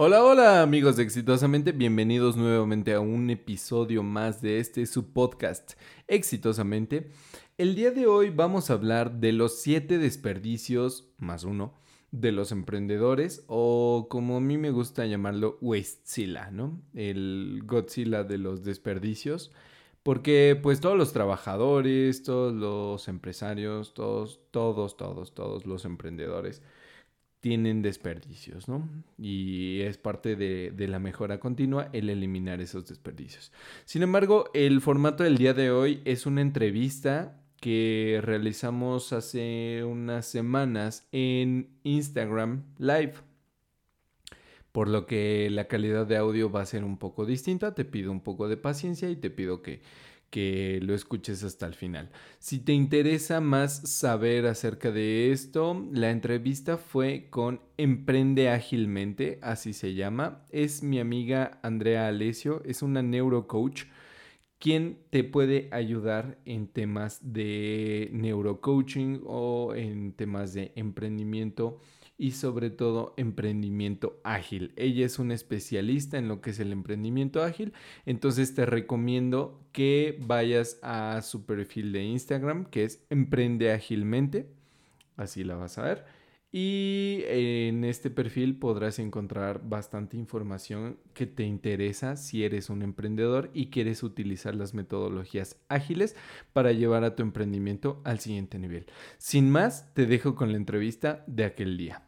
Hola, hola amigos de Exitosamente, bienvenidos nuevamente a un episodio más de este su podcast Exitosamente. El día de hoy vamos a hablar de los siete desperdicios, más uno, de los emprendedores o como a mí me gusta llamarlo, Wastezilla, ¿no? El Godzilla de los desperdicios. Porque pues todos los trabajadores, todos los empresarios, todos, todos, todos, todos los emprendedores tienen desperdicios, ¿no? Y es parte de, la mejora continua el eliminar esos desperdicios. Sin embargo, el formato del día de hoy es una entrevista que realizamos hace unas semanas en Instagram Live. Por lo que la calidad de audio va a ser un poco distinta. Te pido un poco de paciencia y te pido que que lo escuches hasta el final. Si te interesa más saber acerca de esto, la entrevista fue con Emprende Ágilmente, así se llama. Es mi amiga Andrea Alesio, es una neurocoach quien te puede ayudar en temas de neurocoaching o en temas de emprendimiento y sobre todo emprendimiento ágil. Ella es una especialista en lo que es el emprendimiento ágil, entonces te recomiendo que vayas a su perfil de Instagram que es Emprende Ágilmente, así la vas a ver. Y en este perfil podrás encontrar bastante información que te interesa si eres un emprendedor y quieres utilizar las metodologías ágiles para llevar a tu emprendimiento al siguiente nivel. Sin más, te dejo con la entrevista de aquel día.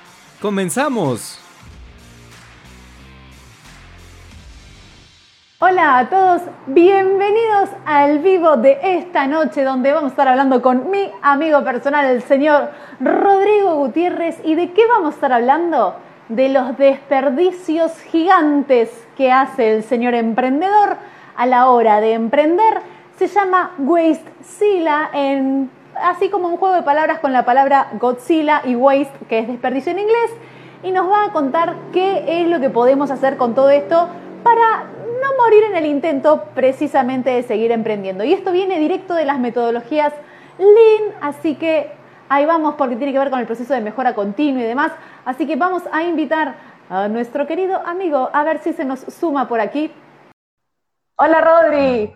¡comenzamos! Hola a todos, bienvenidos al vivo de esta noche donde vamos a estar hablando con mi amigo personal, el señor Rodrigo Gutiérrez. ¿Y de qué vamos a estar hablando? De los desperdicios gigantes que hace el señor emprendedor a la hora de emprender. Se llama Waste Sila en así como un juego de palabras con la palabra Godzilla y waste, que es desperdicio en inglés, y nos va a contar qué es lo que podemos hacer con todo esto para no morir en el intento precisamente de seguir emprendiendo. Y esto viene directo de las metodologías Lean, así que ahí vamos porque tiene que ver con el proceso de mejora continua y demás. Así que vamos a invitar a nuestro querido amigo a ver si se nos suma por aquí. Hola Rodri.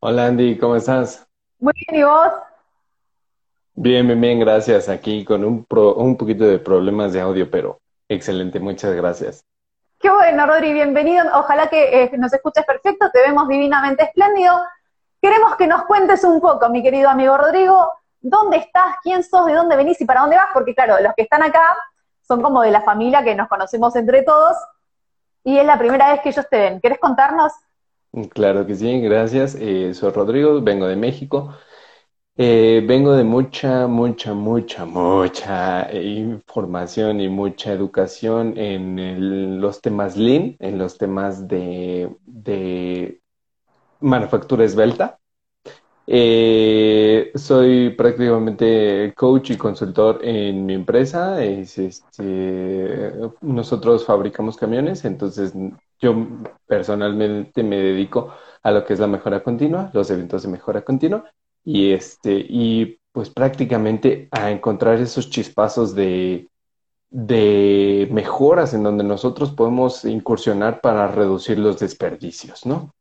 Hola Andy, ¿cómo estás? Muy bien, ¿y vos? Bien, bien, bien, gracias. Aquí con un, un poquito de problemas de audio, pero excelente, muchas gracias. Qué bueno, Rodri, bienvenido. Ojalá que eh, nos escuches perfecto, te vemos divinamente espléndido. Queremos que nos cuentes un poco, mi querido amigo Rodrigo, dónde estás, quién sos, de dónde venís y para dónde vas, porque claro, los que están acá son como de la familia que nos conocemos entre todos y es la primera vez que ellos te ven. ¿Querés contarnos? Claro que sí, gracias. Eh, soy Rodrigo, vengo de México. Eh, vengo de mucha, mucha, mucha, mucha información y mucha educación en los temas Lean, en los temas de, manufactura esbelta. Eh, soy prácticamente coach y consultor en mi empresa. este, nosotros fabricamos camiones, entonces yo personalmente me dedico a lo que es la mejora continua, los eventos de mejora continua y este, y pues prácticamente a encontrar esos chispazos de, de mejoras en donde nosotros podemos incursionar para reducir los desperdicios, ¿no?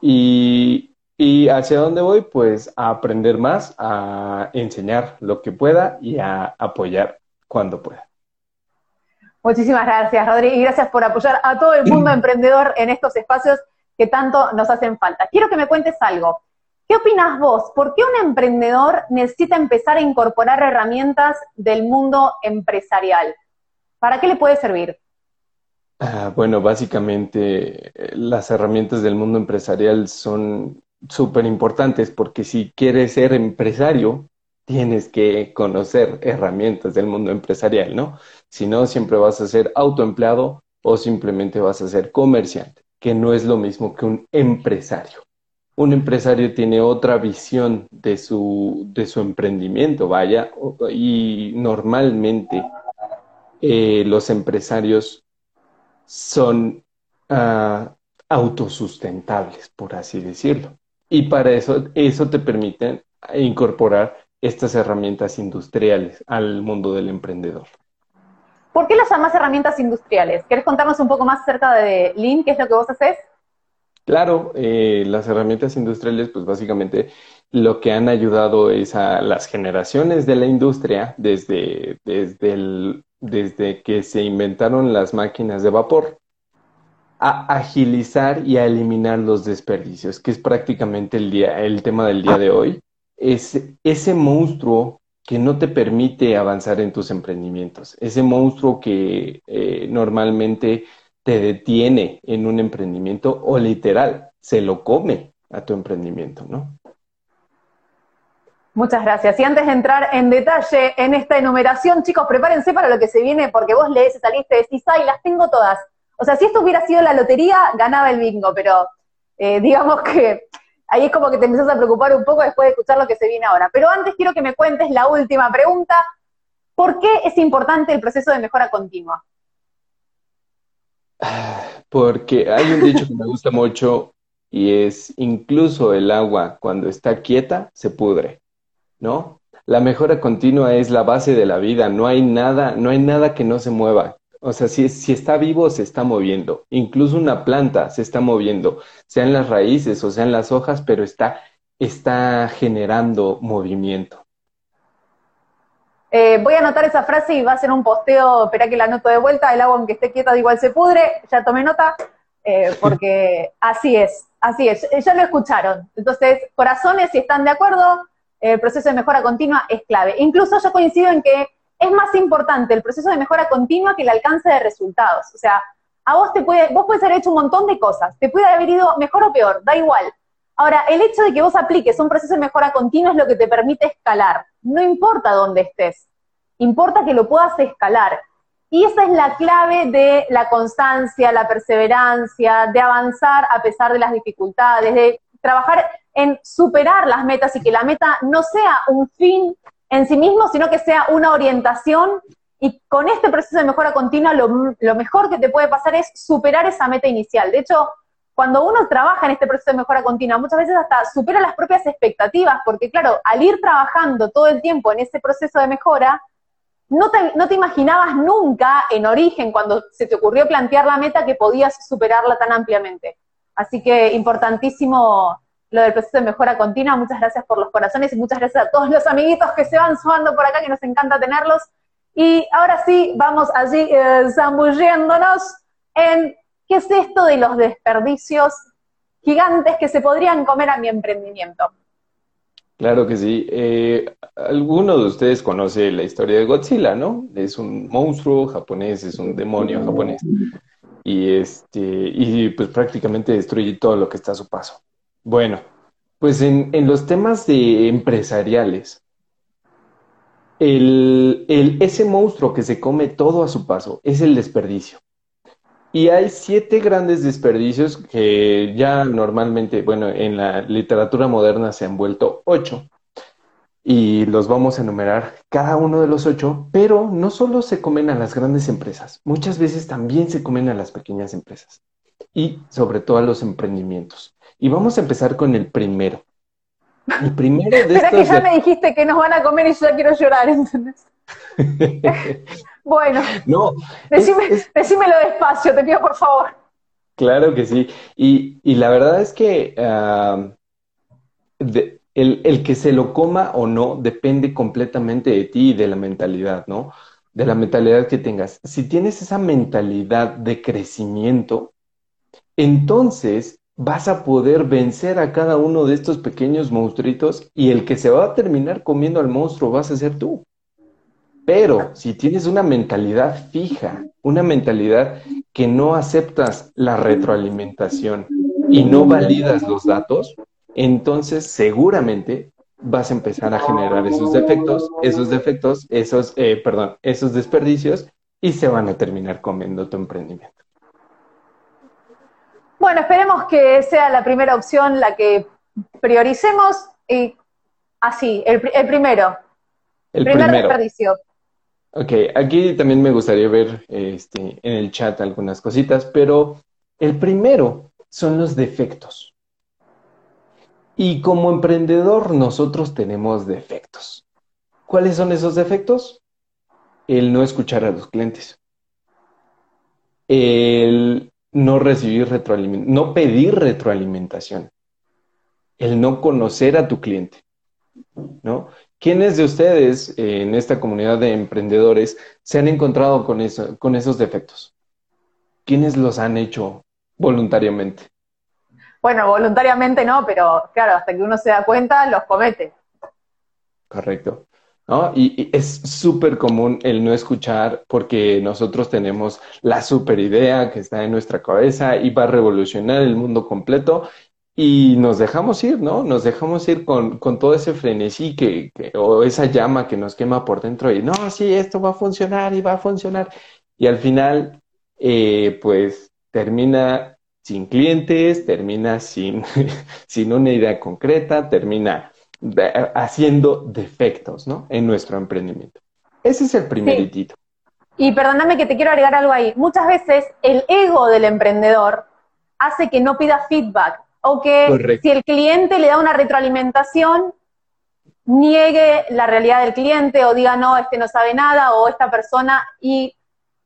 Y, y hacia dónde voy, pues a aprender más, a enseñar lo que pueda y a apoyar cuando pueda. Muchísimas gracias, Rodri, y gracias por apoyar a todo el mundo emprendedor en estos espacios que tanto nos hacen falta. Quiero que me cuentes algo. ¿Qué opinas vos? ¿Por qué un emprendedor necesita empezar a incorporar herramientas del mundo empresarial? ¿Para qué le puede servir? Ah, bueno, básicamente eh, las herramientas del mundo empresarial son súper importantes porque si quieres ser empresario, tienes que conocer herramientas del mundo empresarial, ¿no? Si no, siempre vas a ser autoempleado o simplemente vas a ser comerciante, que no es lo mismo que un empresario. Un empresario tiene otra visión de su, de su emprendimiento, vaya, y normalmente eh, los empresarios son ah, autosustentables, por así decirlo. Y para eso, eso te permite incorporar estas herramientas industriales al mundo del emprendedor. ¿Por qué las llamas herramientas industriales? ¿Quieres contarnos un poco más acerca de Lean? ¿Qué es lo que vos haces? Claro, eh, las herramientas industriales, pues básicamente lo que han ayudado es a las generaciones de la industria desde, desde, que se inventaron las máquinas de vapor a agilizar y a eliminar los desperdicios, que es prácticamente el, día, el tema del día de hoy. Es ese monstruo que no te permite avanzar en tus emprendimientos, ese monstruo que eh, normalmente te detiene en un emprendimiento o literal se lo come a tu emprendimiento, ¿no? Muchas gracias. Y antes de entrar en detalle en esta enumeración, chicos, prepárense para lo que se viene, porque vos lees y decís, ay, las tengo todas. O sea, si esto hubiera sido la lotería, ganaba el bingo, pero eh, digamos que ahí es como que te empiezas a preocupar un poco después de escuchar lo que se viene ahora. Pero antes quiero que me cuentes la última pregunta. ¿Por qué es importante el proceso de mejora continua? Porque hay un dicho que me gusta mucho y es incluso el agua cuando está quieta se pudre, ¿no? La mejora continua es la base de la vida, no hay nada, no hay nada que no se mueva. O sea, si, si está vivo, se está moviendo. Incluso una planta se está moviendo, sean las raíces o sean las hojas, pero está, está generando movimiento. Eh, voy a anotar esa frase y va a ser un posteo, espera que la anoto de vuelta, el agua aunque esté quieta igual se pudre, ya tomé nota, eh, porque así es, así es, ya lo escucharon. Entonces, corazones, si están de acuerdo, el proceso de mejora continua es clave. Incluso yo coincido en que es más importante el proceso de mejora continua que el alcance de resultados. O sea, a vos te puede, vos puedes haber hecho un montón de cosas, te puede haber ido mejor o peor, da igual. Ahora, el hecho de que vos apliques un proceso de mejora continua es lo que te permite escalar. No importa dónde estés, importa que lo puedas escalar. Y esa es la clave de la constancia, la perseverancia, de avanzar a pesar de las dificultades, de trabajar en superar las metas y que la meta no sea un fin en sí mismo, sino que sea una orientación. Y con este proceso de mejora continua, lo, mejor que te puede pasar es superar esa meta inicial. De hecho, cuando uno trabaja en este proceso de mejora continua, muchas veces hasta supera las propias expectativas, porque claro, al ir trabajando todo el tiempo en ese proceso de mejora, no te, no te imaginabas nunca en origen, cuando se te ocurrió plantear la meta, que podías superarla tan ampliamente. Así que importantísimo lo del proceso de mejora continua. Muchas gracias por los corazones y muchas gracias a todos los amiguitos que se van sumando por acá, que nos encanta tenerlos. Y ahora sí, vamos allí eh, en ¿Qué es esto de los desperdicios gigantes que se podrían comer a mi emprendimiento? Claro que sí. Eh, alguno de ustedes conoce la historia de Godzilla, ¿no? Es un monstruo japonés, es un demonio japonés. Y este, y pues prácticamente destruye todo lo que está a su paso. Bueno, pues en, los temas de empresariales, el, ese monstruo que se come todo a su paso es el desperdicio. Y hay siete grandes desperdicios que ya normalmente, bueno, en la literatura moderna se han vuelto ocho. Y los vamos a enumerar cada uno de los ocho, pero no solo se comen a las grandes empresas, muchas veces también se comen a las pequeñas empresas y sobre todo a los emprendimientos. Y vamos a empezar con el primero. El primero de Espera que ya me dijiste que nos van a comer y yo ya quiero llorar, ¿entendés? Bueno, no, decime, decímelo despacio, te pido por favor. Claro que sí. Y, la verdad es que el, el, que se lo coma o no depende completamente de ti y de la mentalidad, ¿no? De la mentalidad que tengas. Si tienes esa mentalidad de crecimiento, entonces vas a poder vencer a cada uno de estos pequeños monstruitos y el que se va a terminar comiendo al monstruo vas a ser tú. Pero si tienes una mentalidad fija, una mentalidad que no aceptas la retroalimentación y no validas los datos, entonces seguramente vas a empezar a generar esos defectos, esos defectos, esos, eh, perdón, esos desperdicios y se van a terminar comiendo tu emprendimiento. Bueno, esperemos que sea la primera opción la que prioricemos y así, el, primero. El primer desperdicio. Ok, aquí también me gustaría ver este, en el chat algunas cositas, pero el primero son los defectos. Y como emprendedor nosotros tenemos defectos. ¿Cuáles son esos defectos? El no escuchar a los clientes. El no recibir retroalimentación, no pedir retroalimentación. El no conocer a tu cliente. ¿No? ¿Quiénes de ustedes en esta comunidad de emprendedores se han encontrado con, eso, con esos defectos? ¿Quiénes los han hecho voluntariamente? Bueno, voluntariamente no, pero claro, hasta que uno se da cuenta, los comete. Correcto. ¿No? Y, es súper común el no escuchar porque nosotros tenemos la super idea que está en nuestra cabeza y va a revolucionar el mundo completo y nos dejamos ir, ¿no? Nos dejamos ir con, todo ese frenesí que, o esa llama que nos quema por dentro y no, sí, esto va a funcionar y va a funcionar. Y al final, eh, pues termina sin clientes, termina sin, sin una idea concreta, termina haciendo defectos, ¿no? En nuestro emprendimiento. Ese es el primer Y perdóname que te quiero agregar algo ahí. Muchas veces el ego del emprendedor hace que no pida feedback o que si el cliente le da una retroalimentación, niegue la realidad del cliente o diga, no, este no sabe nada o esta persona. Y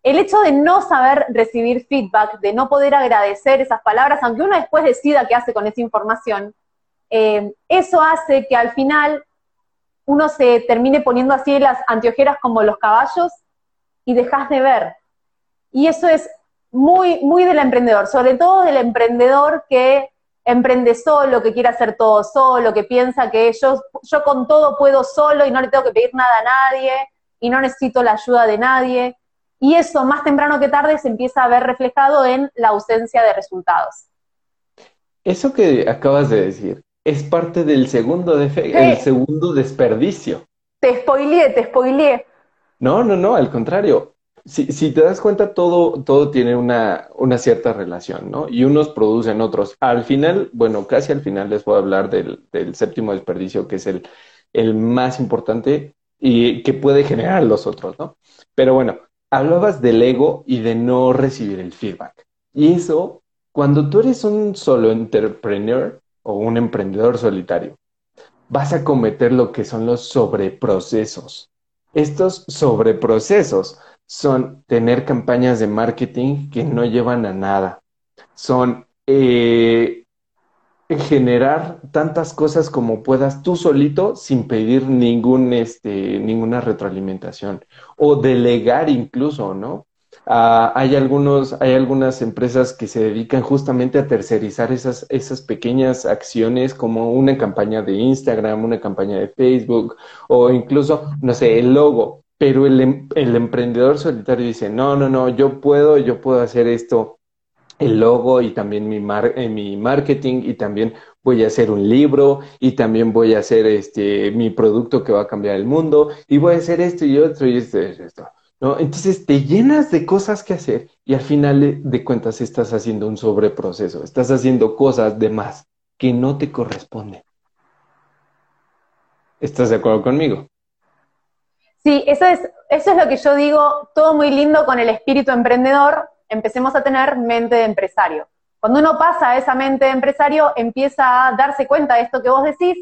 el hecho de no saber recibir feedback, de no poder agradecer esas palabras, aunque uno después decida qué hace con esa información, eh, eso hace que al final uno se termine poniendo así las anteojeras como los caballos y dejas de ver. Y eso es muy, muy del emprendedor, sobre todo del emprendedor que emprende solo, que quiere hacer todo solo, que piensa que yo, yo con todo puedo solo y no le tengo que pedir nada a nadie y no necesito la ayuda de nadie. Y eso más temprano que tarde se empieza a ver reflejado en la ausencia de resultados. Eso que acabas de decir es parte del segundo, el segundo desperdicio. Te spoileé, te spoileé. No, no, no, al contrario si, te das cuenta, todo, todo tiene una, cierta relación, ¿no? Y unos producen otros. Al final, bueno, casi al final les voy a hablar del, séptimo desperdicio, que es el, el más importante y que puede generar los otros, ¿no? Pero bueno, hablabas del ego y de no recibir el feedback. Y eso, cuando tú eres un solo entrepreneur o un emprendedor solitario, vas a cometer lo que son los sobreprocesos. Estos sobreprocesos son tener campañas de marketing que no llevan a nada. Son eh, generar tantas cosas como puedas tú solito sin pedir ningún, este, ninguna retroalimentación o delegar incluso, ¿no? Ah, hay, algunos, hay algunas empresas que se dedican justamente a tercerizar esas, esas pequeñas acciones como una campaña de Instagram, una campaña de Facebook o incluso, no sé, el logo pero em, el, emprendedor solitario dice, no, no, no, yo puedo, yo puedo hacer esto, el logo y también mi, eh, mi marketing y también voy a hacer un libro y también voy a hacer este, mi producto que va a cambiar el mundo y voy a hacer esto y otro y esto y esto. ¿no? Entonces te llenas de cosas que hacer y al final de cuentas estás haciendo un sobreproceso, estás haciendo cosas de más que no te corresponden. ¿Estás de acuerdo conmigo? Sí, eso es, eso es lo que yo digo, todo muy lindo con el espíritu emprendedor, empecemos a tener mente de empresario. Cuando uno pasa a esa mente de empresario, empieza a darse cuenta de esto que vos decís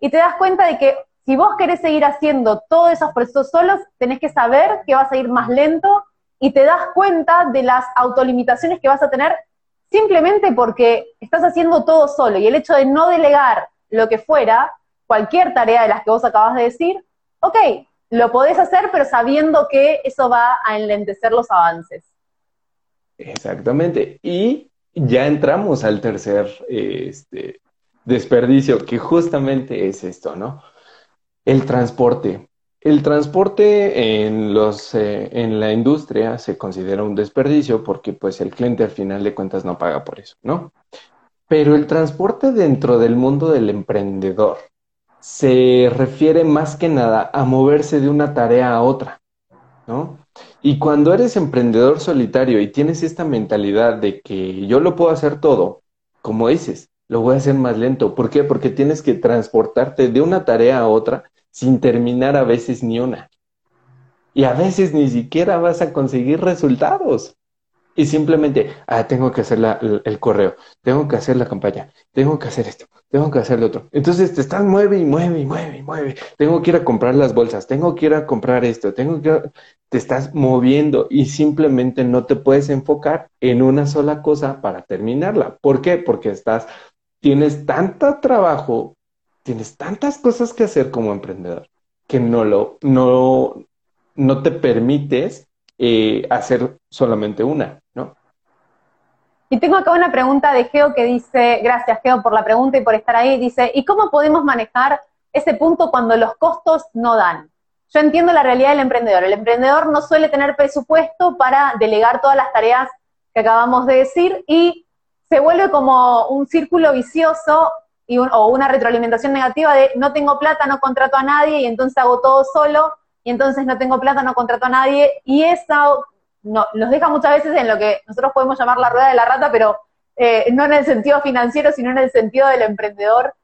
y te das cuenta de que si vos querés seguir haciendo todos esos procesos solos, tenés que saber que vas a ir más lento y te das cuenta de las autolimitaciones que vas a tener simplemente porque estás haciendo todo solo y el hecho de no delegar lo que fuera, cualquier tarea de las que vos acabas de decir, ok, lo podés hacer, pero sabiendo que eso va a enlentecer los avances. Exactamente. Y ya entramos al tercer este, desperdicio, que justamente es esto, ¿no? El transporte. El transporte en, los, eh, en la industria se considera un desperdicio porque pues el cliente al final de cuentas no paga por eso, ¿no? Pero el transporte dentro del mundo del emprendedor se refiere más que nada a moverse de una tarea a otra, ¿no? Y cuando eres emprendedor solitario y tienes esta mentalidad de que yo lo puedo hacer todo, como dices, lo voy a hacer más lento. ¿Por qué? Porque tienes que transportarte de una tarea a otra sin terminar a veces ni una. Y a veces ni siquiera vas a conseguir resultados. Y simplemente, ah, tengo que hacer el, correo, tengo que hacer la campaña, tengo que hacer esto, tengo que hacer lo otro. Entonces te estás mueve y mueve y mueve y mueve. Tengo que ir a comprar las bolsas, tengo que ir a comprar esto, tengo que... Te estás moviendo y simplemente no te puedes enfocar en una sola cosa para terminarla. ¿Por qué? Porque estás, tienes tanto trabajo, tienes tantas cosas que hacer como emprendedor que no lo, no, no te permites eh, hacer solamente una, ¿no? Y tengo acá una pregunta de Geo que dice, gracias Geo por la pregunta y por estar ahí, dice, ¿y cómo podemos manejar ese punto cuando los costos no dan? Yo entiendo la realidad del emprendedor. El emprendedor no suele tener presupuesto para delegar todas las tareas que acabamos de decir y se vuelve como un círculo vicioso y o una retroalimentación negativa de no tengo plata, no contrato a nadie y entonces hago todo solo y entonces no tengo plata, no contrato a nadie, y eso no, nos deja muchas veces en lo que nosotros podemos llamar la rueda de la rata, pero eh, no en el sentido financiero, sino en el sentido del emprendedor,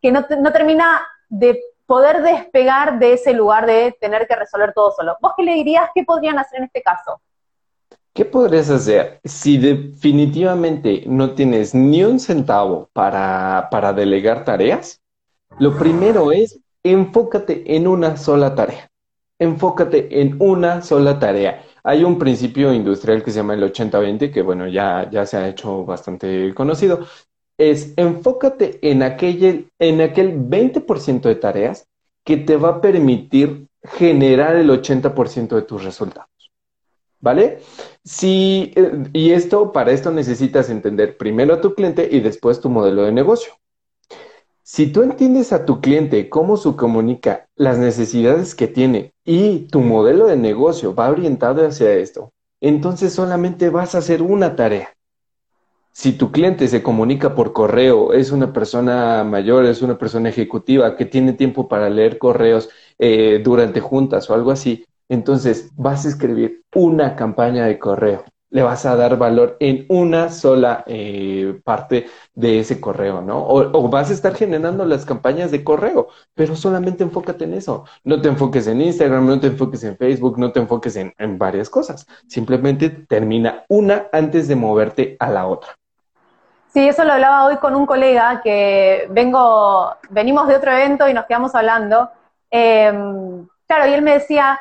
que no, no termina de poder despegar de ese lugar de tener que resolver todo solo. ¿Vos qué le dirías? ¿Qué podrían hacer en este caso? ¿Qué podrías hacer si definitivamente no tienes ni un centavo para, para delegar tareas? Lo primero es enfócate en una sola tarea enfócate en una sola tarea. Hay un principio industrial que se llama el 80-20, que bueno, ya, ya se ha hecho bastante conocido. Es enfócate en aquel, en aquel 20% de tareas que te va a permitir generar el 80% de tus resultados. ¿Vale? Sí, eh, y esto, para esto necesitas entender primero a tu cliente y después tu modelo de negocio. Si tú entiendes a tu cliente cómo su comunica las necesidades que tiene y tu modelo de negocio va orientado hacia esto, entonces solamente vas a hacer una tarea. Si tu cliente se comunica por correo, es una persona mayor, es una persona ejecutiva que tiene tiempo para leer correos eh, durante juntas o algo así, entonces vas a escribir una campaña de correo le vas a dar valor en una sola eh, parte de ese correo, ¿no? O, vas a estar generando las campañas de correo, pero solamente enfócate en eso. No te enfoques en Instagram, no te enfoques en Facebook, no te enfoques en, en varias cosas. Simplemente termina una antes de moverte a la otra. Sí, eso lo hablaba hoy con un colega que vengo, venimos de otro evento y nos quedamos hablando. Em, claro, y él me decía,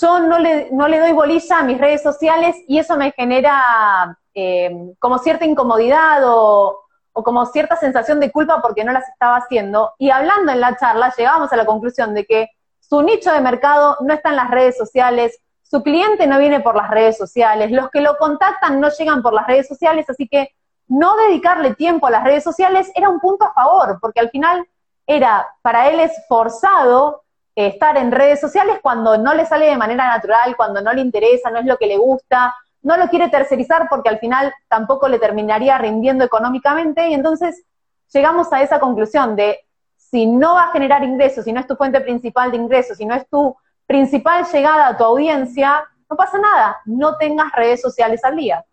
yo no le, no le doy bolilla a mis redes sociales y eso me genera eh, como cierta incomodidad o, o, como cierta sensación de culpa porque no las estaba haciendo. Y hablando en la charla, llegamos a la conclusión de que su nicho de mercado no está en las redes sociales, su cliente no viene por las redes sociales, los que lo contactan no llegan por las redes sociales, así que no dedicarle tiempo a las redes sociales era un punto a favor, porque al final era, para él es forzado estar en redes sociales cuando no le sale de manera natural, cuando no le interesa, no es lo que le gusta, no lo quiere tercerizar porque al final tampoco le terminaría rindiendo económicamente. Y entonces llegamos a esa conclusión de si no va a generar ingresos, si no es tu fuente principal de ingresos, si no es tu principal llegada a tu audiencia, no pasa nada, no tengas redes sociales al día.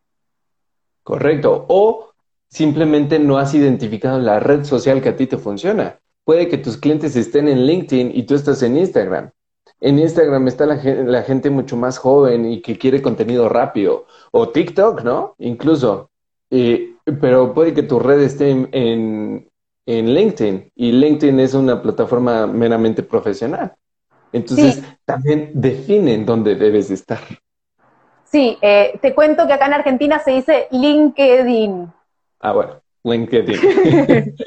Correcto, o simplemente no has identificado la red social que a ti te funciona puede que tus clientes estén en LinkedIn y tú estás en Instagram. En Instagram está la, gente mucho más joven y que quiere contenido rápido. O TikTok, ¿no? Incluso. pero puede que tu red esté en, LinkedIn y LinkedIn es una plataforma meramente profesional. Entonces, también definen dónde debes estar. Sí, eh, te cuento que acá en Argentina se dice LinkedIn. Ah, bueno, LinkedIn.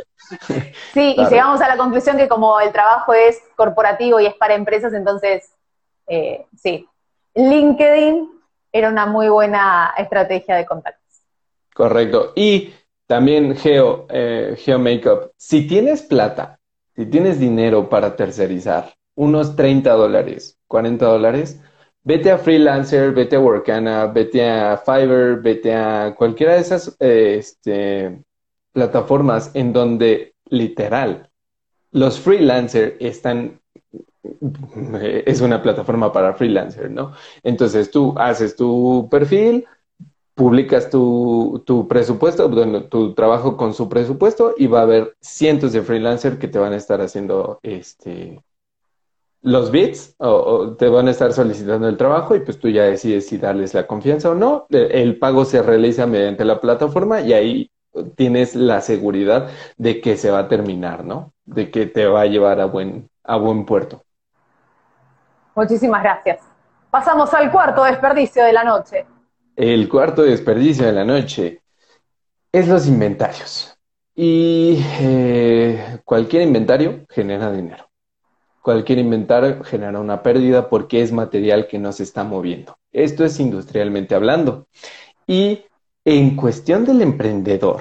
Sí, y llegamos a la conclusión que como el trabajo es corporativo y es para empresas, entonces, eh, sí, LinkedIn era una muy buena estrategia de contactos. Correcto. Y también Geo, eh, Geo Makeup, si tienes plata, si tienes dinero para tercerizar, unos 30 dólares, 40 dólares, vete a Freelancer, vete a Workana, vete a Fiverr, vete a cualquiera de esas eh, este, plataformas en donde literal los freelancers están es una plataforma para freelancers, ¿no? Entonces tú haces tu perfil, publicas tu, tu presupuesto, tu trabajo con su presupuesto y va a haber cientos de freelancers que te van a estar haciendo este los bits o, te van a estar solicitando el trabajo y pues tú ya decides si darles la confianza o no. El pago se realiza mediante la plataforma y ahí tienes la seguridad de que se va a terminar, ¿no? De que te va a llevar a buen, a buen puerto. Muchísimas gracias. Pasamos al cuarto desperdicio de la noche. El cuarto desperdicio de la noche es los inventarios. Y eh, cualquier inventario genera dinero. Cualquier inventario genera una pérdida porque es material que no se está moviendo. Esto es industrialmente hablando. Y en cuestión del emprendedor,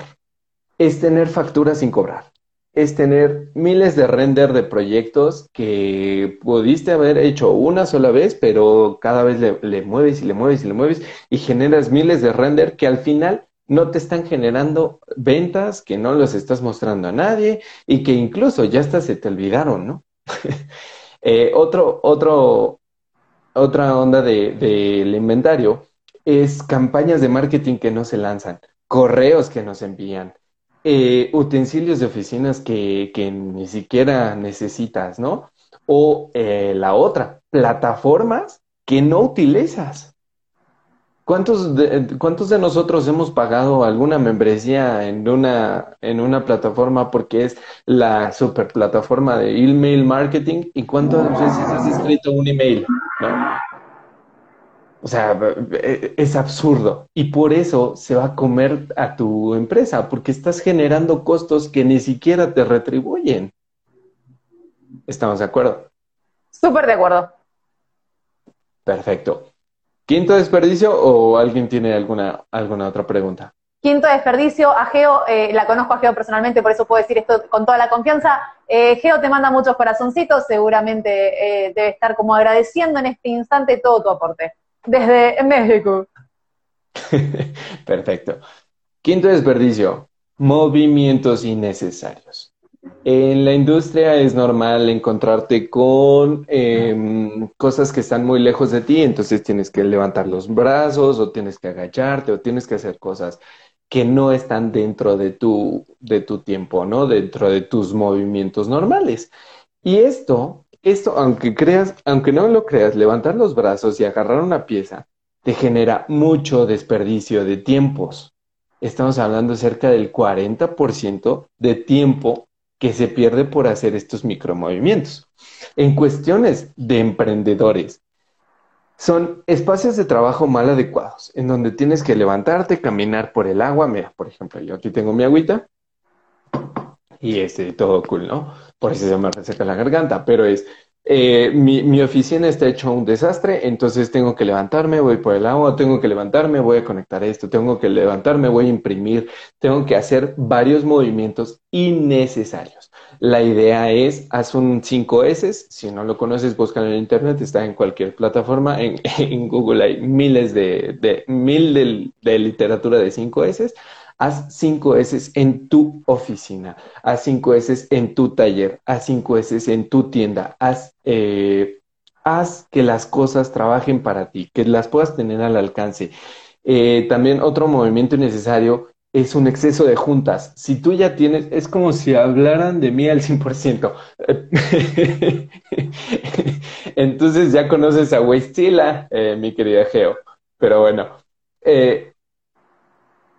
es tener facturas sin cobrar es tener miles de render de proyectos que pudiste haber hecho una sola vez, pero cada vez le, mueves y le mueves y le mueves y generas miles de render que al final no te están generando ventas, que no los estás mostrando a nadie y que incluso ya hasta se te olvidaron, ¿no? Eh, otro, otro, otra onda del de, inventario es campañas de marketing que no se lanzan, correos que nos envían, eh, utensilios de oficinas que, que, ni siquiera necesitas, ¿no? O eh, la otra, plataformas que no utilizas. ¿Cuántos de, ¿Cuántos de nosotros hemos pagado alguna membresía en una, en una plataforma porque es la super plataforma de email marketing? ¿Y cuántas veces has escrito un email? ¿no? O sea, e, es absurdo. Y por eso se va a comer a tu empresa, porque estás generando costos que ni siquiera te retribuyen. ¿Estamos de acuerdo? Súper de acuerdo. Perfecto. ¿Quinto desperdicio o alguien tiene alguna, alguna otra pregunta? Quinto desperdicio, a Geo, eh, la conozco a Geo personalmente, por eso puedo decir esto con toda la confianza. Eh, Geo te manda muchos corazoncitos, seguramente eh, debe estar como agradeciendo en este instante todo tu aporte desde México. Perfecto. Quinto desperdicio, movimientos innecesarios. En la industria es normal encontrarte con em, cosas que están muy lejos de ti, entonces tienes que levantar los brazos o tienes que agacharte o tienes que hacer cosas que no están dentro de tu, de tu tiempo, ¿no? Dentro de tus movimientos normales. Y esto esto, aunque creas, aunque no lo creas, levantar los brazos y agarrar una pieza te genera mucho desperdicio de tiempos. Estamos hablando cerca del 40% de tiempo que se pierde por hacer estos micromovimientos. En cuestiones de emprendedores, son espacios de trabajo mal adecuados, en donde tienes que levantarte, caminar por el agua. Mira, por ejemplo, yo aquí tengo mi agüita y este, todo cool, ¿no? Por eso se me reseca la garganta, pero es, eh, mi, mi, oficina está hecho un desastre, entonces tengo que levantarme, voy por el agua, tengo que levantarme, voy a conectar esto, tengo que levantarme, voy a imprimir, tengo que hacer varios movimientos innecesarios. La idea es, haz un 5S, si no lo conoces, búscalo en internet, está en cualquier plataforma, en, en Google hay miles de, de mil de, de literatura de 5S Haz 5 S en tu oficina, haz 5 S en tu taller, haz 5 S en tu tienda, haz, eh, haz que las cosas trabajen para ti, que las puedas tener al alcance. Eh, también otro movimiento innecesario es un exceso de juntas. Si tú ya tienes, es como si hablaran de mí al 100%. Entonces ya conoces a Weistila, eh, mi querida Geo. Pero bueno,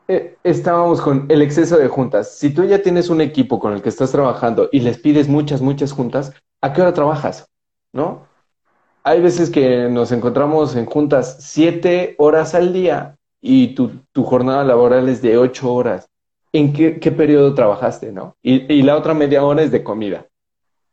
eh, estábamos con el exceso de juntas. Si tú ya tienes un equipo con el que estás trabajando y les pides muchas, muchas juntas, ¿a qué hora trabajas? ¿No? Hay veces que nos encontramos en juntas siete horas al día y tu, jornada laboral es de ocho horas. ¿En qué, periodo trabajaste, no? Y, y la otra media hora es de comida.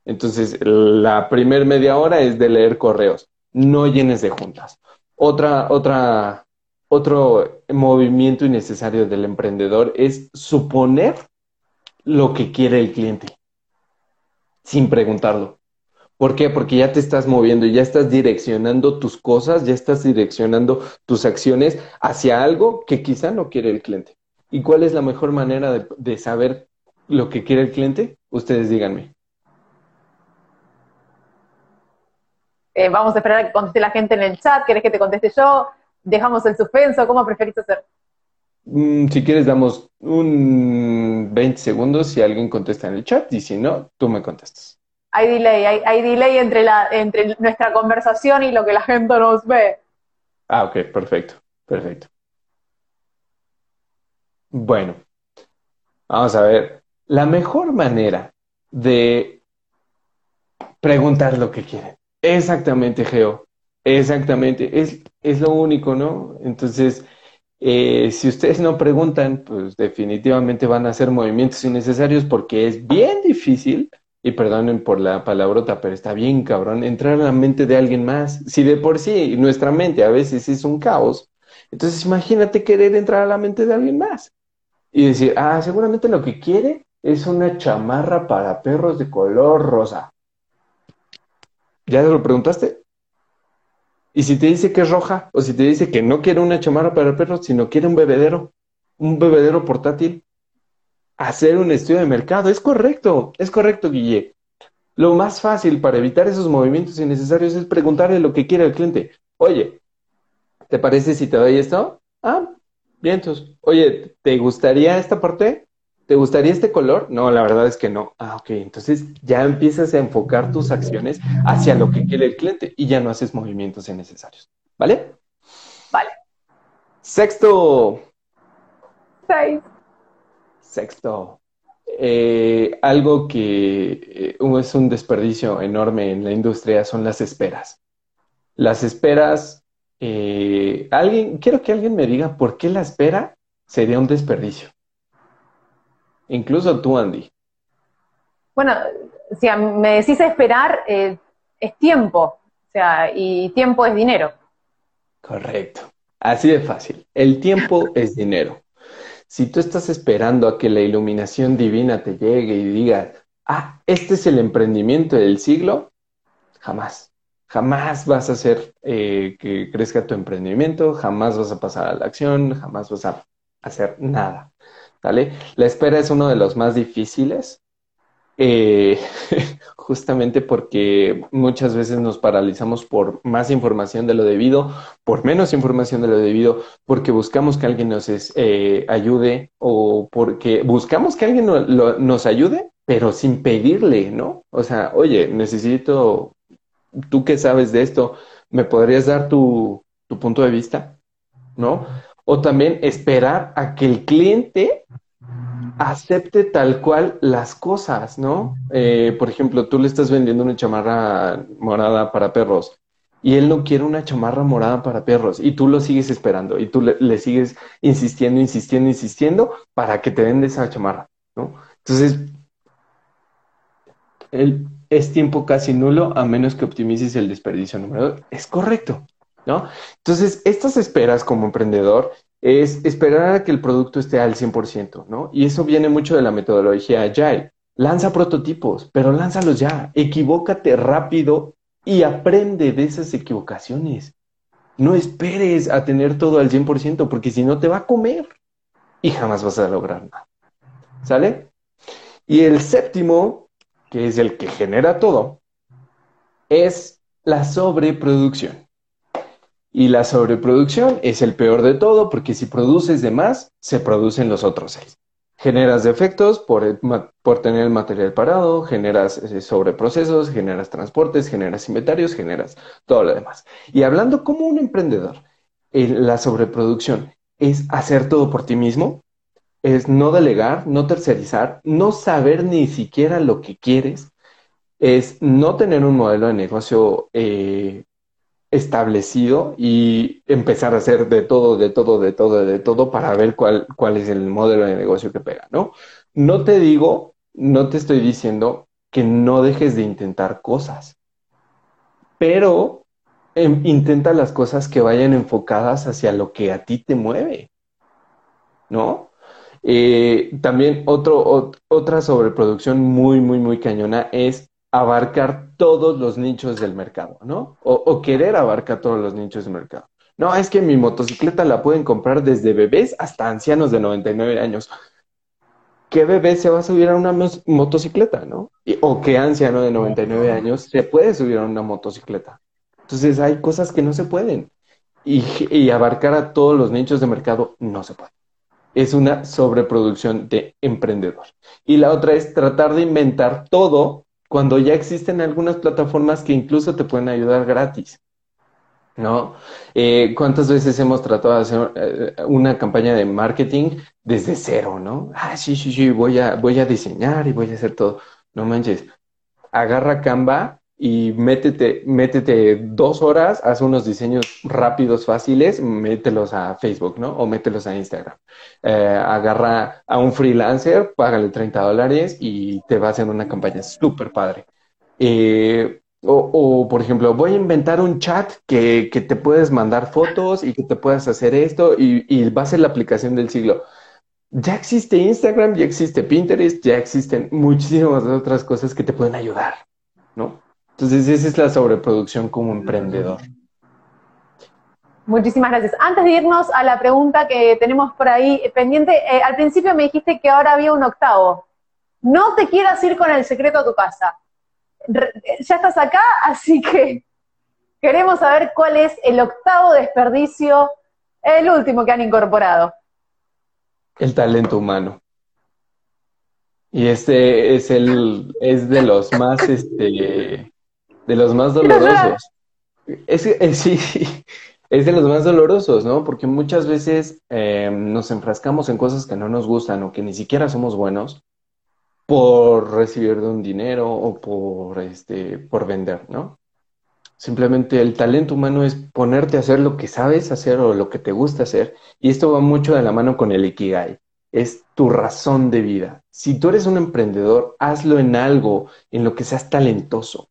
Entonces, la primer media hora es de leer correos. No llenes de juntas. Otra, otra otro movimiento innecesario del emprendedor es suponer lo que quiere el cliente sin preguntarlo. ¿Por qué? Porque ya te estás moviendo, y ya estás direccionando tus cosas, ya estás direccionando tus acciones hacia algo que quizá no quiere el cliente. ¿Y cuál es la mejor manera de, saber lo que quiere el cliente? Ustedes díganme. Eh, vamos a esperar a que conteste la gente en el chat. ¿Querés que te conteste yo? ¿Dejamos el suspenso? ¿Cómo preferís hacer? Mm, si quieres, damos un 20 segundos si alguien contesta en el chat y si no, tú me contestas. Hay delay, hay, delay entre, la, entre nuestra conversación y lo que la gente nos ve. Ah, ok, perfecto, perfecto. Bueno, vamos a ver. La mejor manera de preguntar lo que quieren. Exactamente, Geo. Exactamente. Es, es lo único, ¿no? Entonces, eh, si ustedes no preguntan, pues definitivamente van a hacer movimientos innecesarios porque es bien difícil, y perdonen por la palabrota, pero está bien cabrón, entrar a la mente de alguien más. Si de por sí nuestra mente a veces es un caos, entonces imagínate querer entrar a la mente de alguien más y decir, ah, seguramente lo que quiere es una chamarra para perros de color rosa. ¿Ya te lo preguntaste? Y si te dice que es roja, o si te dice que no quiere una chamarra para perros, sino quiere un bebedero, un bebedero portátil, hacer un estudio de mercado. Es correcto, es correcto, Guille. Lo más fácil para evitar esos movimientos innecesarios es preguntarle lo que quiere el cliente. Oye, ¿te parece si te doy esto? Ah, bien, entonces, oye, ¿te gustaría esta parte? ¿Te gustaría este color? No, la verdad es que no. Ah, ok. Entonces ya empiezas a enfocar tus acciones hacia lo que quiere el cliente y ya no haces movimientos innecesarios. ¿Vale? Vale. Sexto. Seis. Sexto. Eh, algo que eh, es un desperdicio enorme en la industria son las esperas. Las esperas, eh, alguien, quiero que alguien me diga por qué la espera sería un desperdicio. Incluso tú, Andy. Bueno, si me decís esperar, eh, es tiempo. O sea, y tiempo es dinero. Correcto. Así de fácil. El tiempo es dinero. Si tú estás esperando a que la iluminación divina te llegue y digas, ah, este es el emprendimiento del siglo, jamás. Jamás vas a hacer eh, que crezca tu emprendimiento, jamás vas a pasar a la acción, jamás vas a hacer nada. La espera es uno de los más difíciles, eh, justamente porque muchas veces nos paralizamos por más información de lo debido, por menos información de lo debido, porque buscamos que alguien nos eh, ayude o porque buscamos que alguien nos ayude, pero sin pedirle, ¿no? O sea, oye, necesito, tú que sabes de esto, ¿me podrías dar tu, tu punto de vista? ¿No? O también esperar a que el cliente acepte tal cual las cosas, ¿no? Eh, por ejemplo, tú le estás vendiendo una chamarra morada para perros y él no quiere una chamarra morada para perros y tú lo sigues esperando y tú le, sigues insistiendo, insistiendo, insistiendo para que te venda esa chamarra, ¿no? Entonces, es tiempo casi nulo a menos que optimices el desperdicio número Es correcto. ¿no? Entonces, estas esperas como emprendedor es esperar a que el producto esté al 100%, ¿no? Y eso viene mucho de la metodología Agile. Lanza prototipos, pero lánzalos ya. Equivócate rápido y aprende de esas equivocaciones. No esperes a tener todo al 100%, porque si no te va a comer y jamás vas a lograr nada. ¿Sale? Y el séptimo, que es el que genera todo, es la sobreproducción. Y la sobreproducción es el peor de todo porque si produces de más, se producen los otros seis. Generas defectos por, por tener el material parado, generas eh, sobreprocesos, generas transportes, generas inventarios, generas todo lo demás. Y hablando como un emprendedor, la sobreproducción es hacer todo por ti mismo, es no delegar, no tercerizar, no saber ni siquiera lo que quieres, es no tener un modelo de negocio eh, establecido y empezar a hacer de todo, de todo, de todo, de todo para ver cuál, cuál es el modelo de negocio que pega, ¿no? No te digo, no te estoy diciendo que no dejes de intentar cosas, pero em, intenta las cosas que vayan enfocadas hacia lo que a ti te mueve, ¿no? Eh, también otro, otra sobreproducción muy, muy, muy cañona es abarcar todos los nichos del mercado, ¿no? O, querer abarcar todos los nichos del mercado. No, es que mi motocicleta la pueden comprar desde bebés hasta ancianos de 99 años. ¿Qué bebé se va a subir a una motocicleta, no? o qué anciano de 99 años se puede subir a una motocicleta, Entonces hay cosas que no se pueden. Y, y abarcar a todos los nichos de mercado no se puede. Es una sobreproducción de emprendedor. Y la otra es tratar de inventar todo cuando ya existen algunas plataformas que incluso te pueden ayudar gratis. ¿no? Eh, ¿Cuántas veces hemos tratado de hacer eh, una campaña de marketing desde cero, ¿no? Ah, sí, sí, sí, voy a, voy a diseñar y voy a hacer todo. No manches, agarra Canva y métete, métete dos horas, haz unos diseños rápidos, fáciles, mételos a Facebook, ¿no? O mételos a Instagram. Eh, agarra a un freelancer, págale 30 dólares y te va a hacer una campaña súper padre. Eh, o, por ejemplo, voy a inventar un chat que, te puedes mandar fotos y que te puedas hacer esto y, va a ser la aplicación del siglo. Ya existe Instagram, ya existe Pinterest, ya existen muchísimas otras cosas que te pueden ayudar, ¿no? Entonces, esa es la sobreproducción como emprendedor. Muchísimas gracias. Antes de irnos a la pregunta que tenemos por ahí pendiente, eh, al principio me dijiste que ahora había un octavo. No te quieras ir con el secreto a tu casa ya estás acá, así que queremos saber cuál es el octavo desperdicio, el último que han incorporado. El talento humano. Y este es el es de los más este de los más dolorosos. Es, sí, es de los más dolorosos, ¿no? Porque muchas veces eh, nos enfrascamos en cosas que no nos gustan o que ni siquiera somos buenos por recibir de un dinero o por, este, por vender, ¿no? Simplemente el talento humano es ponerte a hacer lo que sabes hacer o lo que te gusta hacer. Y esto va mucho de la mano con el Ikigai. Es tu razón de vida. Si tú eres un emprendedor, hazlo en algo en lo que seas talentoso.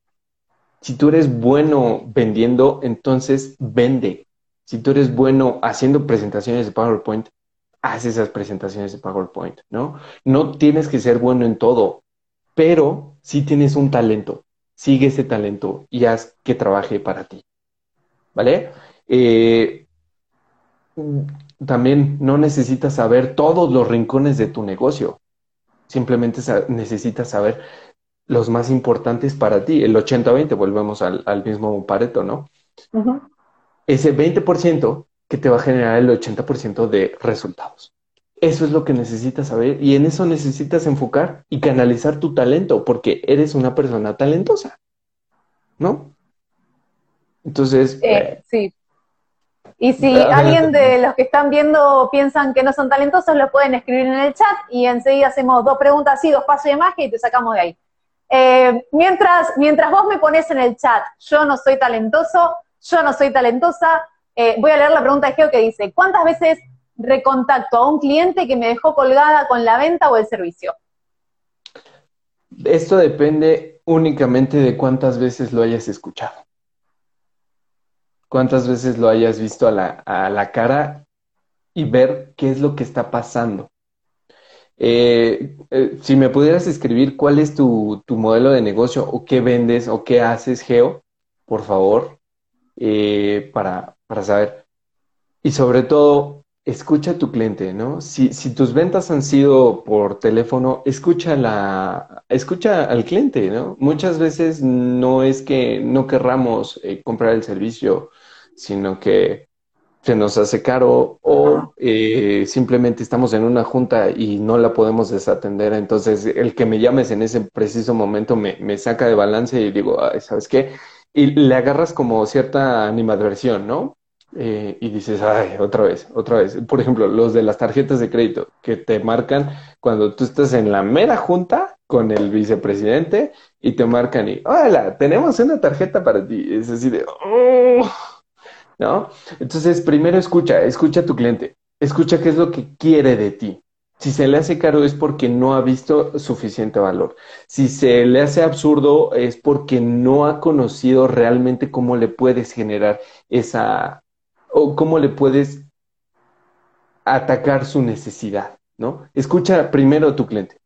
Si tú eres bueno vendiendo, entonces vende. Si tú eres bueno haciendo presentaciones de PowerPoint, haz esas presentaciones de PowerPoint, ¿no? No tienes que ser bueno en todo, pero sí tienes un talento. Sigue ese talento y haz que trabaje para ti. ¿Vale? Eh, también no necesitas saber todos los rincones de tu negocio. Simplemente necesitas saber los más importantes para ti. El 80-20, volvemos al, mismo Pareto, ¿no? Ese 20% que te va a generar el 80% de resultados. Eso es lo que necesitas saber y en eso necesitas enfocar y canalizar tu talento porque eres una persona talentosa, ¿no? Entonces... Eh, eh, sí. Y si alguien de los que están viendo piensan que no son talentosos, lo pueden escribir en el chat y enseguida hacemos dos preguntas y dos pasos de magia y te sacamos de ahí. Eh, mientras, mientras vos me pones en el chat, yo no soy talentoso, yo no soy talentosa, eh, voy a leer la pregunta de Geo que dice, ¿cuántas veces recontacto a un cliente que me dejó colgada con la venta o el servicio? Esto depende únicamente de cuántas veces lo hayas escuchado. Cuántas veces lo hayas visto a la, cara y ver qué es lo que está pasando. Eh, eh, si me pudieras escribir cuál es tu, modelo de negocio o qué vendes o qué haces, Geo, por favor, para, para saber. Y sobre todo, escucha a tu cliente, ¿no? Si, si tus ventas han sido por teléfono, escucha, la, escucha al cliente, ¿no? Muchas veces no es que no querramos eh, comprar el servicio, sino que se nos hace caro o eh, simplemente estamos en una junta y no la podemos desatender. Entonces, el que me llames en ese preciso momento me, me saca de balance y digo, ¿sabes qué? Y le agarras como cierta animadversión, ¿no? Eh, y dices, ay, otra vez, otra vez. Por ejemplo, los de las tarjetas de crédito que te marcan cuando tú estás en la mera junta con el vicepresidente y te marcan y, hola, tenemos una tarjeta para ti. Es así de, oh", ¿no? Entonces, primero escucha, escucha a tu cliente, escucha qué es lo que quiere de ti. Si se le hace caro es porque no ha visto suficiente valor. Si se le hace absurdo es porque no ha conocido realmente cómo le puedes generar esa, o cómo le puedes atacar su necesidad, ¿no? Escucha primero a tu cliente.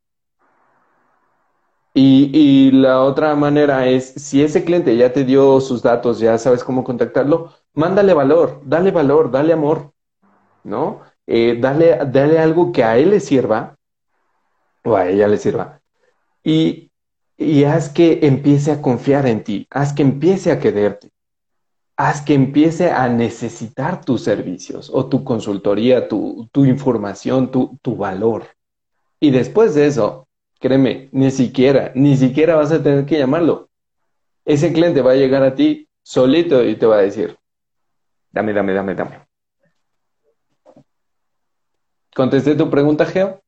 Y, la otra manera es, si ese cliente ya te dio sus datos, ya sabes cómo contactarlo, mándale valor, dale valor, dale amor, ¿no? Eh, dale, dale algo que a él le sirva o a ella le sirva. Y, y haz que empiece a confiar en ti, haz que empiece a quererte. haz que empiece a necesitar tus servicios o tu consultoría, tu, información, tu, tu valor. Y después de eso, créeme, ni siquiera, ni siquiera vas a tener que llamarlo. Ese cliente va a llegar a ti solito y te va a decir, dame, dame, dame, dame. ¿Contesté tu pregunta, Geo?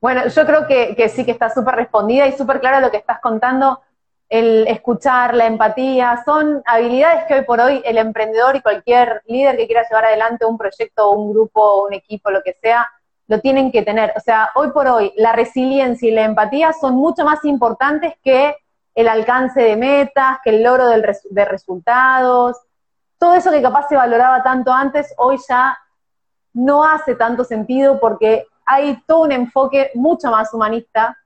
Bueno, yo creo que, que sí que está súper respondida y súper claro lo que estás contando el escuchar, la empatía, son habilidades que hoy por hoy el emprendedor y cualquier líder que quiera llevar adelante un proyecto, un grupo, un equipo, lo que sea, lo tienen que tener. O sea, hoy por hoy la resiliencia y la empatía son mucho más importantes que el alcance de metas, que el logro de resultados. Todo eso que capaz se valoraba tanto antes, hoy ya no hace tanto sentido porque hay todo un enfoque mucho más humanista,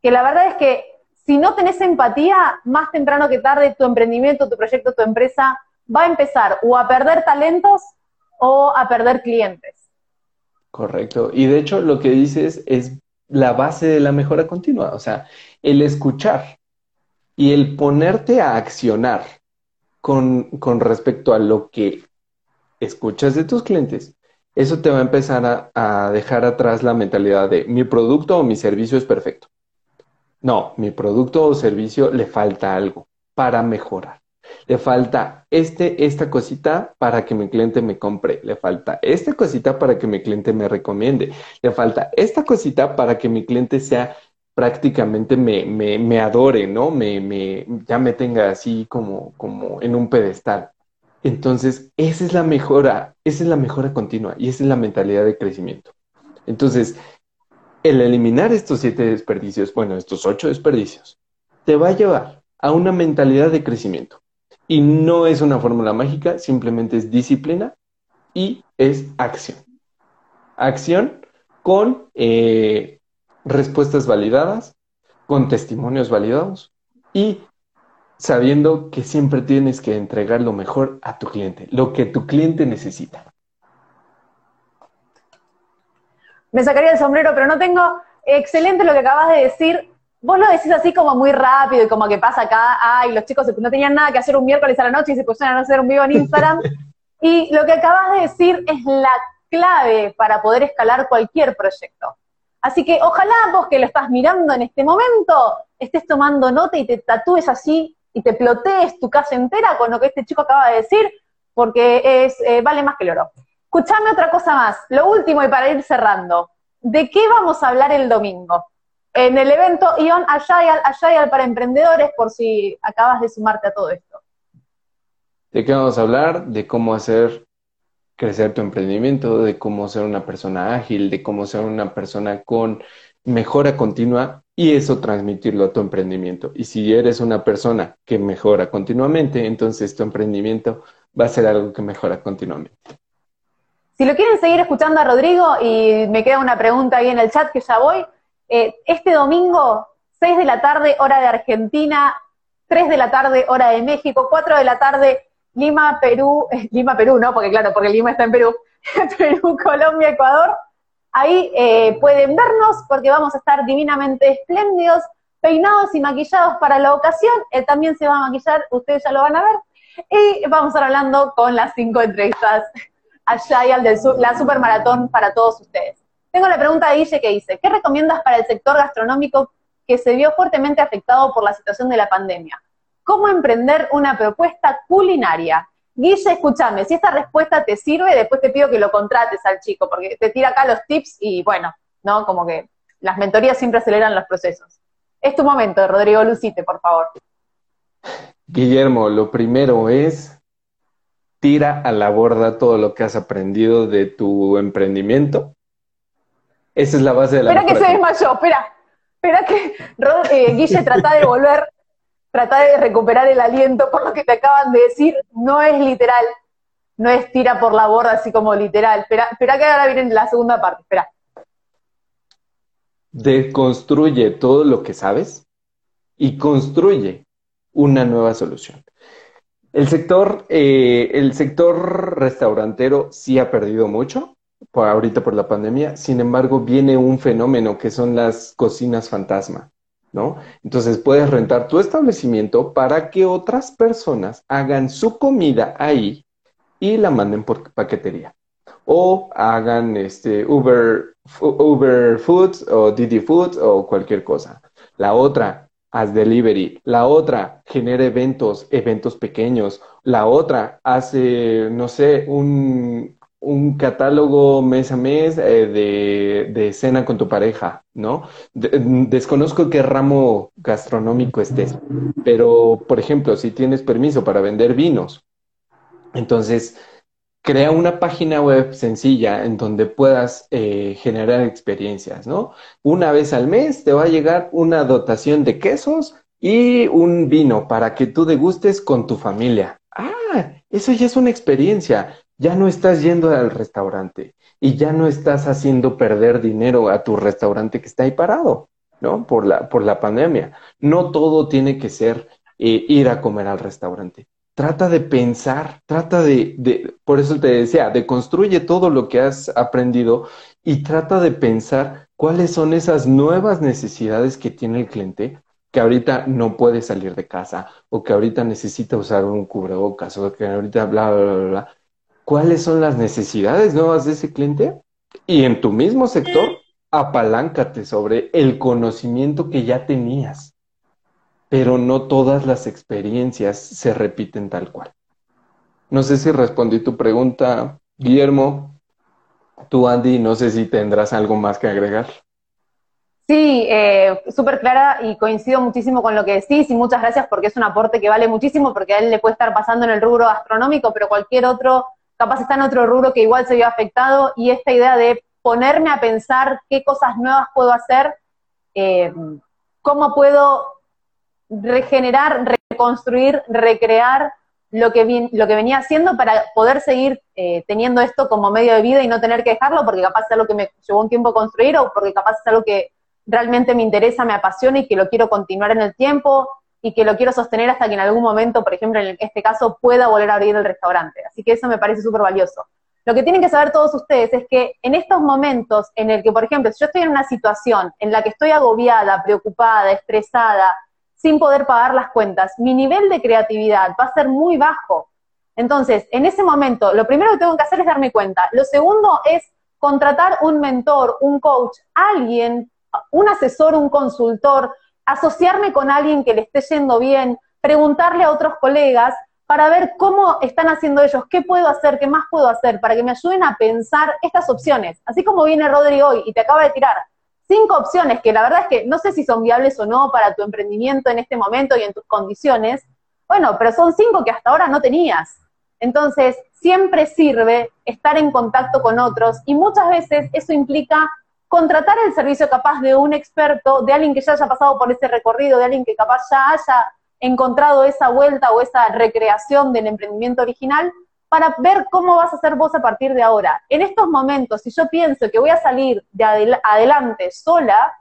que la verdad es que si no tenés empatía, más temprano que tarde tu emprendimiento, tu proyecto, tu empresa va a empezar o a perder talentos o a perder clientes. Correcto. Y de hecho lo que dices es la base de la mejora continua, o sea, el escuchar y el ponerte a accionar con, con respecto a lo que escuchas de tus clientes, eso te va a empezar a, a dejar atrás la mentalidad de mi producto o mi servicio es perfecto. No, mi producto o servicio le falta algo para mejorar. Le falta este, esta cosita para que mi cliente me compre. Le falta esta cosita para que mi cliente me recomiende. Le falta esta cosita para que mi cliente sea prácticamente me, me, adore, ¿no? Me, me, ya me tenga así como, como en un pedestal. Entonces, esa es la mejora, esa es la mejora continua y esa es la mentalidad de crecimiento. Entonces, el eliminar estos siete desperdicios, bueno, estos ocho desperdicios, te va a llevar a una mentalidad de crecimiento. Y no es una fórmula mágica, simplemente es disciplina y es acción. Acción con eh, respuestas validadas, con testimonios validados y sabiendo que siempre tienes que entregar lo mejor a tu cliente, lo que tu cliente necesita. me sacaría el sombrero, pero no tengo excelente lo que acabas de decir. Vos lo decís así como muy rápido y como que pasa acá, ay, los chicos no tenían nada que hacer un miércoles a la noche y se pusieron a hacer un vivo en Instagram. y lo que acabas de decir es la clave para poder escalar cualquier proyecto. Así que ojalá vos que lo estás mirando en este momento estés tomando nota y te tatúes así y te plotees tu casa entera con lo que este chico acaba de decir, porque es, eh, vale más que el oro. Escuchame otra cosa más, lo último y para ir cerrando. ¿De qué vamos a hablar el domingo? En el evento Ion Agile, Agile para emprendedores, por si acabas de sumarte a todo esto. ¿De qué vamos a hablar? De cómo hacer crecer tu emprendimiento, de cómo ser una persona ágil, de cómo ser una persona con mejora continua y eso transmitirlo a tu emprendimiento. Y si eres una persona que mejora continuamente, entonces tu emprendimiento va a ser algo que mejora continuamente. Si lo quieren seguir escuchando a Rodrigo, y me queda una pregunta ahí en el chat que ya voy, eh, este domingo, 6 de la tarde, hora de Argentina, 3 de la tarde, hora de México, 4 de la tarde, Lima, Perú, Lima, Perú, ¿no? Porque claro, porque Lima está en Perú, Perú, Colombia, Ecuador. Ahí eh, pueden vernos porque vamos a estar divinamente espléndidos, peinados y maquillados para la ocasión. Él también se va a maquillar, ustedes ya lo van a ver. Y vamos a estar hablando con las cinco entrevistas Agile, del la supermaratón para todos ustedes. Tengo la pregunta de Guille que dice, ¿qué recomiendas para el sector gastronómico que se vio fuertemente afectado por la situación de la pandemia? ¿Cómo emprender una propuesta culinaria? Guille, escúchame, si esta respuesta te sirve, después te pido que lo contrates al chico, porque te tira acá los tips y bueno, ¿no? Como que las mentorías siempre aceleran los procesos. Es tu momento, Rodrigo Lucite, por favor. Guillermo, lo primero es tira a la borda todo lo que has aprendido de tu emprendimiento. Esa es la base de la Espera que se desmayó, espera. Espera que eh, Guille trata de volver, trata de recuperar el aliento por lo que te acaban de decir. No es literal, no es tira por la borda así como literal. Espera, espera que ahora viene la segunda parte, espera. Deconstruye todo lo que sabes y construye una nueva solución. El sector, eh, el sector restaurantero sí ha perdido mucho por ahorita por la pandemia. Sin embargo, viene un fenómeno que son las cocinas fantasma. ¿no? Entonces puedes rentar tu establecimiento para que otras personas hagan su comida ahí y la manden por paquetería. O hagan este Uber, Uber Foods o Didi Foods o cualquier cosa. La otra, haz delivery. La otra, genera eventos, eventos pequeños. La otra, hace, no sé, un, un catálogo mes a mes eh, de, de, cena con tu pareja, ¿no? desconozco qué ramo gastronómico estés, pero, por ejemplo, si tienes permiso para vender vinos, entonces crea una página web sencilla en donde puedas eh, generar experiencias, ¿no? Una vez al mes te va a llegar una dotación de quesos y un vino para que tú degustes con tu familia. Ah, eso ya es una experiencia. Ya no estás yendo al restaurante y ya no estás haciendo perder dinero a tu restaurante que está ahí parado, ¿no? Por la, por la pandemia. No todo tiene que ser eh, ir a comer al restaurante trata de pensar, trata de, por eso te decía, de construye todo lo que has aprendido y trata de pensar cuáles son esas nuevas necesidades que tiene el cliente que ahorita no puede salir de casa o que ahorita necesita usar un cubrebocas o que ahorita bla, bla, bla, bla. ¿Cuáles son las necesidades nuevas de ese cliente? Y en tu mismo sector, apaláncate sobre el conocimiento que ya tenías pero no todas las experiencias se repiten tal cual. No sé si respondí tu pregunta, Guillermo. Tú, Andy, no sé si tendrás algo más que agregar. Sí, eh, súper clara y coincido muchísimo con lo que decís y muchas gracias porque es un aporte que vale muchísimo porque a él le puede estar pasando en el rubro gastronómico, pero cualquier otro capaz está en otro rubro que igual se vio afectado y esta idea de ponerme a pensar qué cosas nuevas puedo hacer, eh, cómo puedo regenerar, reconstruir, recrear lo que, lo que venía haciendo para poder seguir eh, teniendo esto como medio de vida y no tener que dejarlo porque capaz es algo que me llevó un tiempo construir o porque capaz es algo que realmente me interesa, me apasiona y que lo quiero continuar en el tiempo y que lo quiero sostener hasta que en algún momento, por ejemplo, en este caso, pueda volver a abrir el restaurante. Así que eso me parece súper valioso. Lo que tienen que saber todos ustedes es que en estos momentos en el que, por ejemplo, si yo estoy en una situación en la que estoy agobiada, preocupada, estresada, sin poder pagar las cuentas, mi nivel de creatividad va a ser muy bajo. Entonces, en ese momento, lo primero que tengo que hacer es darme cuenta. Lo segundo es contratar un mentor, un coach, alguien, un asesor, un consultor, asociarme con alguien que le esté yendo bien, preguntarle a otros colegas para ver cómo están haciendo ellos, qué puedo hacer, qué más puedo hacer, para que me ayuden a pensar estas opciones. Así como viene Rodri hoy y te acaba de tirar cinco opciones que la verdad es que no sé si son viables o no para tu emprendimiento en este momento y en tus condiciones. Bueno, pero son cinco que hasta ahora no tenías. Entonces, siempre sirve estar en contacto con otros y muchas veces eso implica contratar el servicio capaz de un experto, de alguien que ya haya pasado por ese recorrido, de alguien que capaz ya haya encontrado esa vuelta o esa recreación del emprendimiento original para ver cómo vas a hacer vos a partir de ahora. En estos momentos, si yo pienso que voy a salir de adelante sola,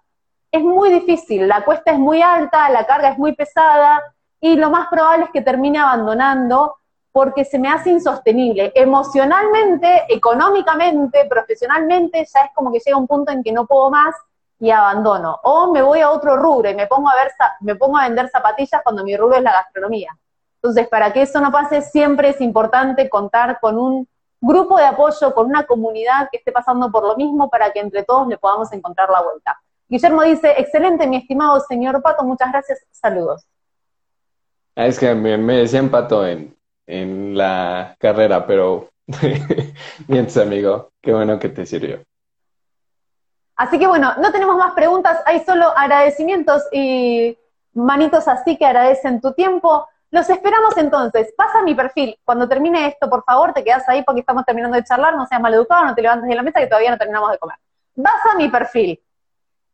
es muy difícil, la cuesta es muy alta, la carga es muy pesada y lo más probable es que termine abandonando porque se me hace insostenible. Emocionalmente, económicamente, profesionalmente, ya es como que llega un punto en que no puedo más y abandono. O me voy a otro rubro y me pongo a, ver, me pongo a vender zapatillas cuando mi rubro es la gastronomía. Entonces, para que eso no pase, siempre es importante contar con un grupo de apoyo, con una comunidad que esté pasando por lo mismo para que entre todos le podamos encontrar la vuelta. Guillermo dice, excelente, mi estimado señor Pato, muchas gracias, saludos. Ah, es que me, decían Pato en, en la carrera, pero bien, amigo, qué bueno que te sirvió. Así que bueno, no tenemos más preguntas, hay solo agradecimientos y manitos así que agradecen tu tiempo. Los esperamos entonces. Pasa mi perfil. Cuando termine esto, por favor, te quedas ahí porque estamos terminando de charlar. No seas maleducado, no te levantes de la mesa que todavía no terminamos de comer. Vas a mi perfil.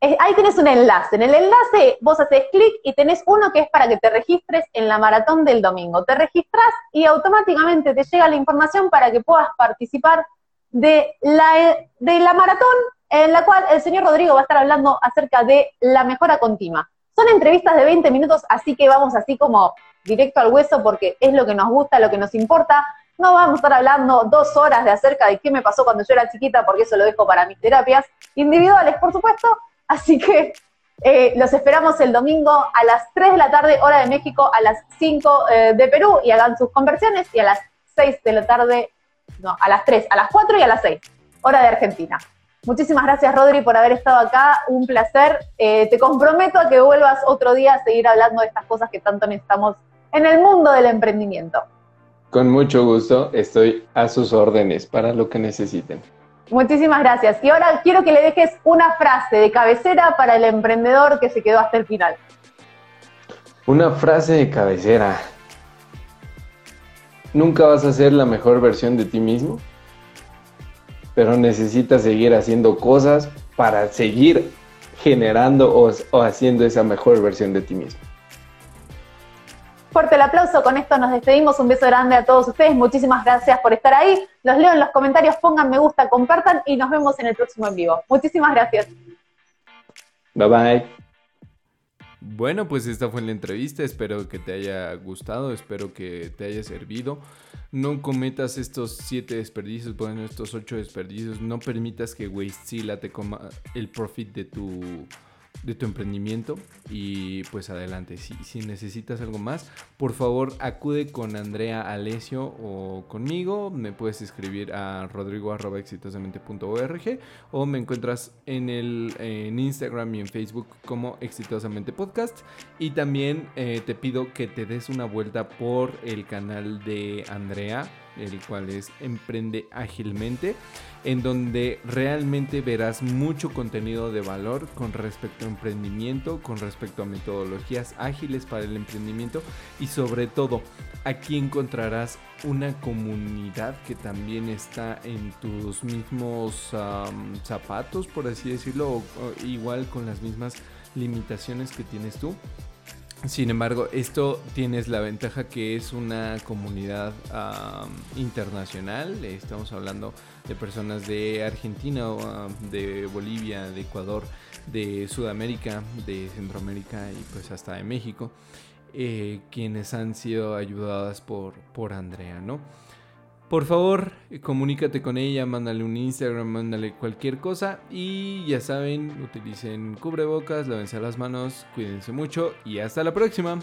Ahí tienes un enlace. En el enlace vos haces clic y tenés uno que es para que te registres en la maratón del domingo. Te registras y automáticamente te llega la información para que puedas participar de la, de la maratón en la cual el señor Rodrigo va a estar hablando acerca de la mejora continua. Son entrevistas de 20 minutos, así que vamos así como directo al hueso porque es lo que nos gusta, lo que nos importa. No vamos a estar hablando dos horas de acerca de qué me pasó cuando yo era chiquita, porque eso lo dejo para mis terapias individuales, por supuesto. Así que Eh, los esperamos el domingo a las 3 de la tarde, hora de México, a las 5 eh, de Perú y hagan sus conversiones y a las 6 de la tarde, no, a las 3, a las 4 y a las 6, hora de Argentina. Muchísimas gracias, Rodri, por haber estado acá. Un placer. Eh, te comprometo a que vuelvas otro día a seguir hablando de estas cosas que tanto necesitamos en el mundo del emprendimiento. Con mucho gusto, estoy a sus órdenes para lo que necesiten. Muchísimas gracias. Y ahora quiero que le dejes una frase de cabecera para el emprendedor que se quedó hasta el final. Una frase de cabecera. Nunca vas a ser la mejor versión de ti mismo pero necesitas seguir haciendo cosas para seguir generando o, haciendo esa mejor versión de ti mismo. Fuerte el aplauso, con esto nos despedimos, un beso grande a todos ustedes, muchísimas gracias por estar ahí, los leo en los comentarios, pongan me gusta, compartan y nos vemos en el próximo en vivo. Muchísimas gracias. Bye bye. Bueno, pues esta fue la entrevista, espero que te haya gustado, espero que te haya servido no cometas estos siete desperdicios, bueno, estos ocho desperdicios, no permitas que Wastezilla te coma el profit de tu de tu emprendimiento y pues adelante. Si, si, necesitas algo más, por favor acude con Andrea Alesio o conmigo. Me puedes escribir a rodrigo.exitosamente.org o me encuentras en, el, en Instagram y en Facebook como Exitosamente Podcast. Y también eh, te pido que te des una vuelta por el canal de Andrea el cual es Emprende Ágilmente, en donde realmente verás mucho contenido de valor con respecto a emprendimiento, con respecto a metodologías ágiles para el emprendimiento y sobre todo aquí encontrarás una comunidad que también está en tus mismos zapatos, por así decirlo, igual con las mismas limitaciones que tienes tú sin embargo, esto tienes la ventaja que es una comunidad internacional. Estamos hablando de personas de Argentina, de Bolivia, de Ecuador, de Sudamérica, de Centroamérica y pues hasta de México, eh, quienes han sido ayudadas por, por Andrea, ¿no? Por favor, comunícate con ella, mándale un Instagram, mándale cualquier cosa. Y ya saben, utilicen cubrebocas, lávense las manos, cuídense mucho y hasta la próxima.